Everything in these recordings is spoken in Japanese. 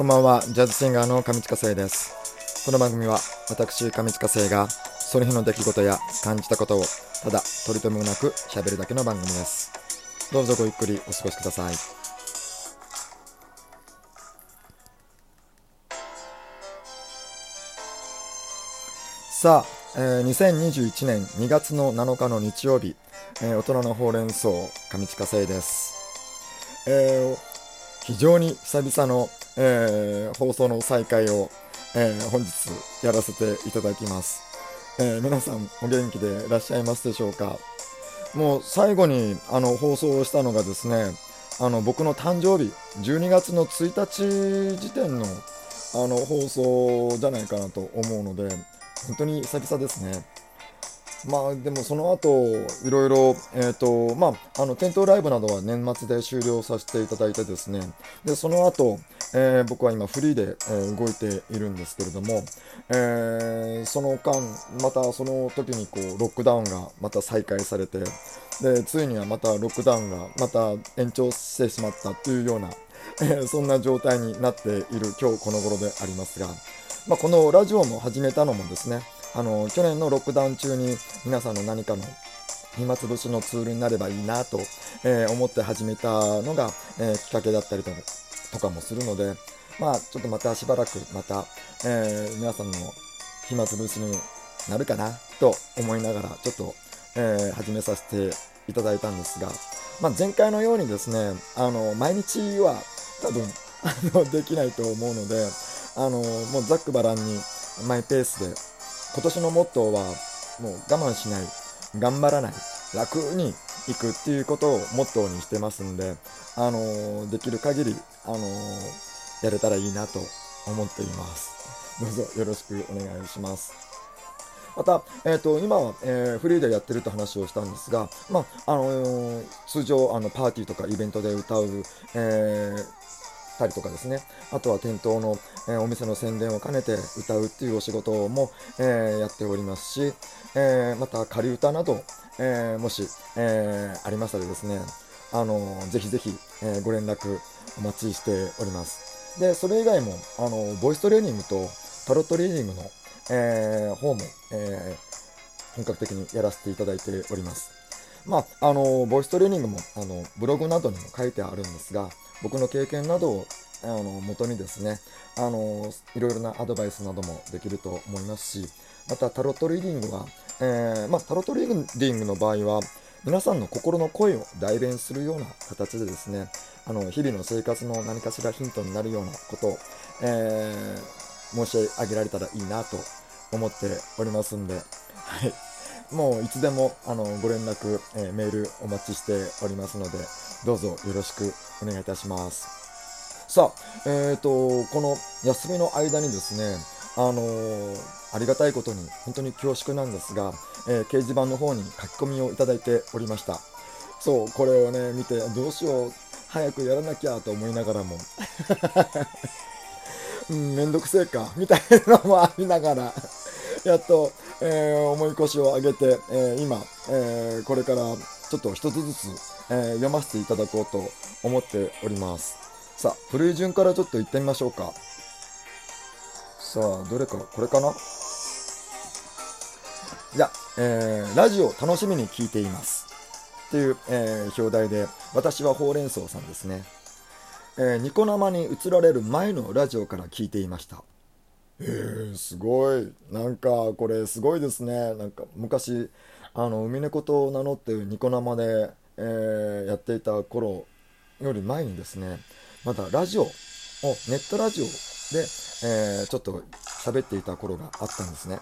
こんばんは、ジャズシンガーの上近生です。この番組は私、上近生がその日の出来事や感じたことをただ取り留めもなく喋るだけの番組です。どうぞごゆっくりお過ごしください。さあ、えー2021年2月の7日の日曜日、えー大人のほうれん草、上近生です。えー非常に久々の、えー放送の再開を、えー本日やらせていただきます、えー皆さんお元気でいらっしゃいますでしょうか？もう最後にあの放送をしたのがですねあの僕の誕生日12月の1日時点のあの放送じゃないかなと思うので本当に久々ですね。まあでもその後いろいろえっ、とまああの店頭ライブなどは年末で終了させていただいてですね。でその後、えー僕は今フリーで、えー動いているんですけれども、えーその間またその時にこうロックダウンがまた再開されてでついにはまたロックダウンがまた延長してしまったというような、えそんな状態になっている今日この頃でありますが、まあ、このラジオも始めたのもですねあの去年のロックダウン中に皆さんの何かの暇つぶしのツールになればいいなと、えー思って始めたのが、えーきっかけだったりとかもするので、まあ、ちょっとまたしばらくまた、えー皆さんの暇つぶしになるかなと思いながらちょっと、えー始めさせていただいたんですが、まあ、前回のようにですねあの毎日は多分 あのできないと思うのであのもうざっくばらんにマイペースで今年のモットーはもう我慢しない頑張らない楽にいくっていうことをモットーにしてますんで、あのできる限り、あのやれたらいいなと思っています。どうぞよろしくお願いします。また、えー、と今は、えーフリーでやってるって話をしたんですが、まああのー通常あのパーティーとかイベントで歌う、えーたりとかですね。あとは店頭の、えお店の宣伝を兼ねて歌うっていうお仕事も、えやっておりますし、えまた仮歌など、えもし、えありましたらですねあのーぜひぜひ、えご連絡お待ちしております。でそれ以外もあのボイストレーニングとタロットリーディングの、えー方も、え本格的にやらせていただいております。まあ、あのボイストレーニングもあのブログなどにも書いてあるんですが僕の経験などをあの元にですねあのいろいろなアドバイスなどもできると思いますしまたタロットリーディングは、えーまあ、タロットリーディングの場合は皆さんの心の声を代弁するような形でですねあの日々の生活の何かしらヒントになるようなことを、えー申し上げられたらいいなと思っておりますんで、はい、もういつでもあのご連絡、えーメールお待ちしておりますのでどうぞよろしくお願いいたします。さあえー、とこの休みの間にですねあのーありがたいことに本当に恐縮なんですが、えー掲示板の方に書き込みをいただいておりました。そうこれをね見てどうしよう早くやらなきゃと思いながらも。うん、めんどくせえかみたいなのもありながらやっと、えー重い腰を上げて、えー今、えーこれからちょっと一つずつ、えー読ませていただこうと思っております。さあ古い順からちょっと行ってみましょうか。さあどれかこれかな？じゃあ、えーラジオ楽しみに聞いています。っていう、えー表題で私はほうれん草さんですね。えーニコ生に移られる前のラジオから聞いていました。えー、すごい。なんかこれすごいですね。なんか昔あの海猫と名乗ってニコ生で、えーやっていた頃より前にですねまだラジオをネットラジオで、えーちょっと喋っていた頃があったんですね。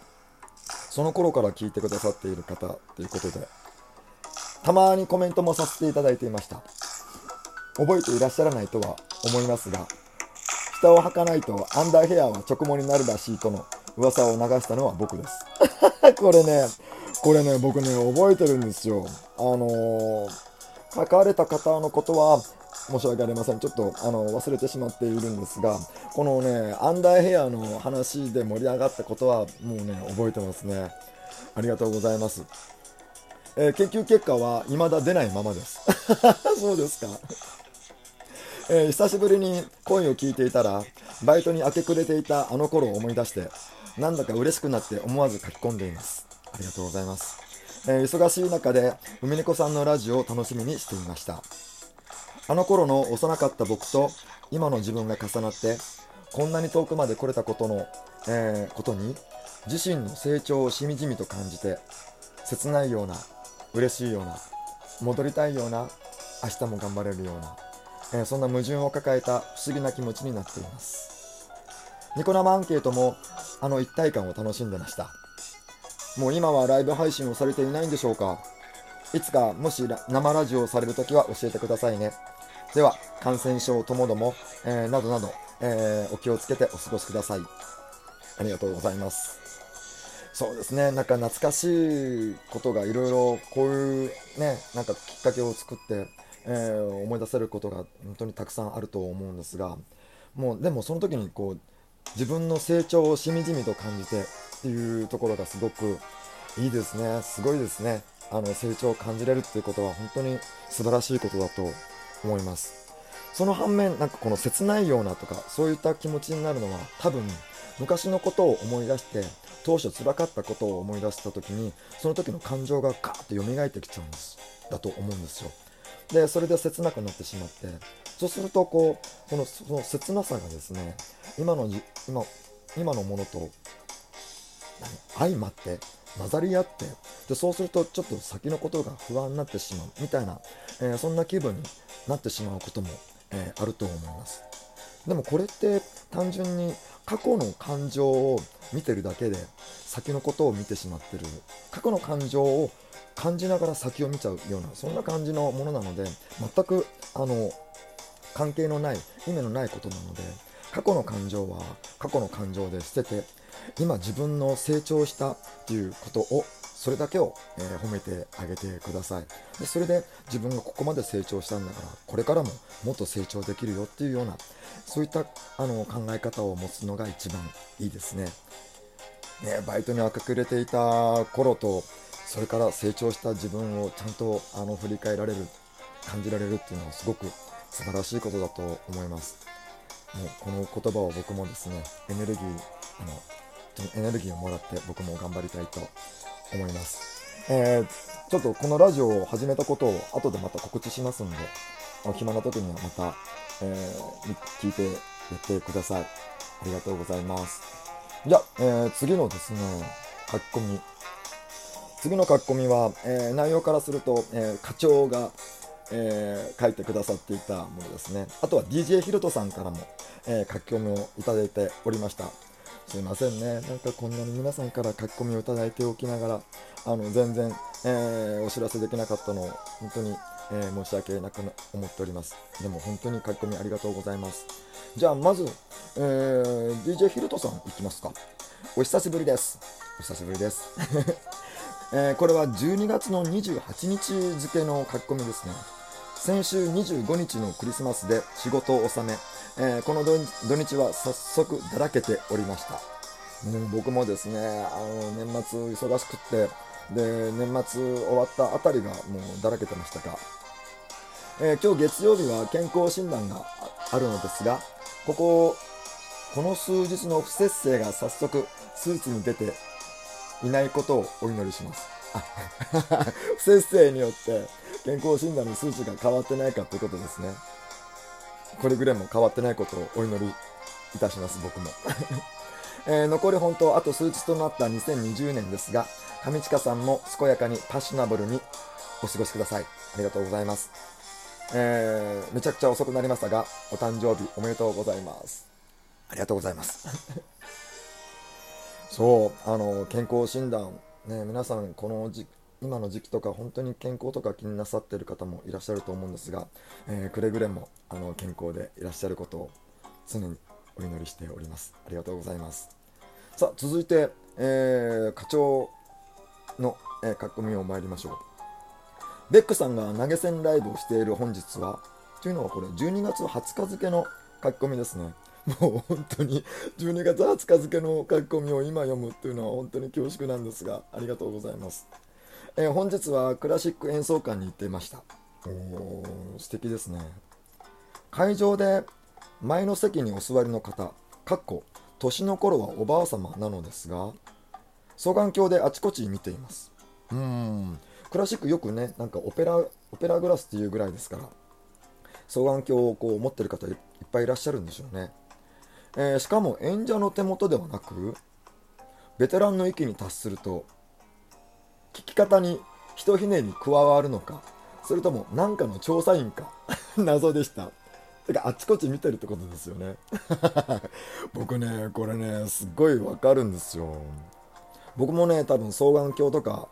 その頃から聞いてくださっている方ということでたまにコメントもさせていただいていました。覚えていらっしゃらないとは思いますが下を履かないとアンダーヘアは直毛になるらしいとの噂を流したのは僕です。これねこれね僕ね覚えてるんですよ。あのー書かれた方のことは申し訳ありません。ちょっとあの忘れてしまっているんですがこのねアンダーヘアの話で盛り上がったことはもうね覚えてますね。ありがとうございます。えー研究結果は未だ出ないままです。そうですか。えー久しぶりに声を聞いていたらバイトに明け暮れていたあの頃を思い出してなんだか嬉しくなって思わず書き込んでいます。ありがとうございます、えー、忙しい中で海猫さんのラジオを楽しみにしていました。あの頃の幼かった僕と今の自分が重なってこんなに遠くまで来れたことの、えー、ことに自身の成長をしみじみと感じて切ないような嬉しいような戻りたいような明日も頑張れるような、えー、そんな矛盾を抱えた不思議な気持ちになっています。ニコ生アンケートもあの一体感を楽しんでました。もう今はライブ配信をされていないんでしょうか。いつかもし生ラジオをされるときは教えてくださいね。では感染症ともども、えー、などなど、えー、お気をつけてお過ごしください。ありがとうございます。そうですね。なんか懐かしいことがいろいろこういうねなんかきっかけを作って、えー、思い出せることが本当にたくさんあると思うんですがもうでもその時にこう自分の成長をしみじみと感じてっていうところがすごくいいですね。すごいですね。あの成長を感じれるっていうことは本当に素晴らしいことだと思います。その反面なんかこの切ないようなとかそういった気持ちになるのは多分昔のことを思い出して当初辛かったことを思い出した時にその時の感情がガーッと蘇ってきちゃうんです。だと思うんですよ。でそれで切なくなってしまって。そうするとこうこのその切なさがですね今の今今のものと相まって混ざり合ってでそうするとちょっと先のことが不安になってしまうみたいな、えー、そんな気分になってしまうことも、えー、あると思います。でもこれって単純に過去の感情を見てるだけで先のことを見てしまってる。過去の感情を感じながら先を見ちゃうようなそんな感じのものなので全くあの関係のない意味のないことなので過去の感情は過去の感情で捨てて今自分の成長したっていうことをそれだけを、えー、褒めてあげてください。でそれで自分がここまで成長したんだからこれからももっと成長できるよっていうようなそういったあの考え方を持つのが一番いいですね。ねバイトに明くれていた頃とそれから成長した自分をちゃんとあの振り返られる感じられるっていうのはすごく素晴らしいことだと思います。もうこの言葉を僕もですねエネルギーあのエネルギーをもらって僕も頑張りたいと思います。えー、ちょっとこのラジオを始めたことを後でまた告知しますんで、お暇な時にはまた、えー、聞いてやってください。ありがとうございます。じゃあ、えー、次のですね、書き込み。次の書き込みは、えー、内容からすると、え課長が、え書いてくださっていたものですね。あとは DJ ヒロトさんからも、え書き込みをいただいておりました。すいませんね。なんかこんなに皆さんから書き込みをいただいておきながら、あの、全然、えー、お知らせできなかったのを、本当に、えー、申し訳なく思っております。でも本当に書き込みありがとうございます。じゃあ、まず、えー、DJ ヒルトさんいきますか。お久しぶりです。お久しぶりです。えー、これは12月の28日付の書き込みですね。先週25日のクリスマスで仕事を納め、えー、この土日は早速だらけておりました。もう僕もですね、あの年末忙しくって、で、年末終わったあたりがもうだらけてましたが、えー、今日月曜日は健康診断があるのですが、ここ、この数日の不節制が早速数値に出ていないことをお祈りします。不節制によって健康診断の数値が変わってないかということですね。これぐらいも変わってないことをお祈りいたします、僕も。えー、残り本当あと数日となった2020年ですが、上近さんも健やかにパッショナブルにお過ごしください。ありがとうございます。えー、めちゃくちゃ遅くなりましたが、お誕生日おめでとうございます。ありがとうございます。そう、あの、健康診断、ね、皆さん、この時今の時期とか本当に健康とか気になさってる方もいらっしゃると思うんですが、えー、くれぐれもあの健康でいらっしゃることを常にお祈りしております。ありがとうございます。さあ続いて、えー、課長の、えー、書き込みを参りましょう。ベックさんが投げ銭ライブをしている本日はというのはこれ12月20日付の書き込みですね。もう本当に12月20日付の書き込みを今読むっていうのは本当に恐縮なんですがありがとうございます。えー、本日はクラシック演奏会に行っていました。お素敵ですね。会場で前の席にお座りの方かっこ年の頃はおばあ様なのですが双眼鏡であちこち見ています。うん。クラシックよくねなんかオペラオペラグラスっていうぐらいですから双眼鏡をこう持ってる方いっぱいいらっしゃるんでしょうね、えー、しかも演者の手元ではなくベテランの域に達すると聞き方にひとひねり加わるのかそれとも何かの調査員か 謎でした。てかあっちこっち見てるってことですよね。僕ねこれねすっごいわかるんですよ。僕もね多分双眼鏡とか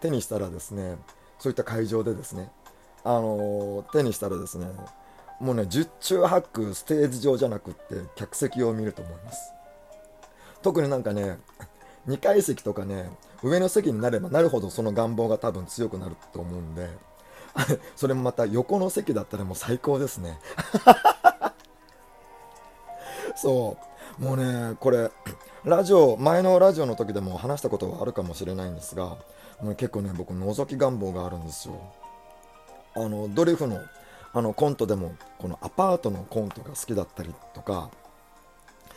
手にしたらですねそういった会場でですねあのー、手にしたらですねもうね十中八九ステージ上じゃなくって客席を見ると思います。特になんかね 2階席とかね上の席になればなるほどその願望が多分強くなると思うんで それもまた横の席だったらもう最高ですね。そう。もうねこれラジオ前のラジオの時でも話したことはあるかもしれないんですがもう結構ね僕覗き願望があるんですよ。あのドリフのあのコントでもこのアパートのコントが好きだったりとか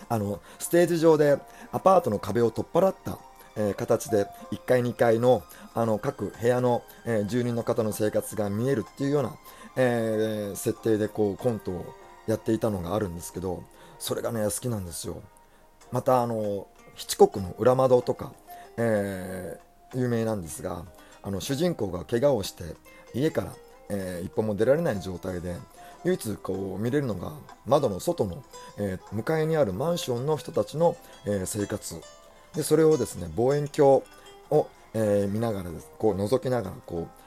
あのステージ上でアパートの壁を取っ払った、えー、形で1階2階のあの各部屋の、えー、住人の方の生活が見えるっていうような、えー、設定でこうコントをやっていたのがあるんですけどそれがね好きなんですよ。またあの七国の裏窓とか、え有名なんですがあの主人公が怪我をして家からえ、一歩も出られない状態で唯一こう見れるのが窓の外の、えー、向かいにあるマンションの人たちの、えー、生活。でそれをですね望遠鏡を、え見ながらこう覗きながらこう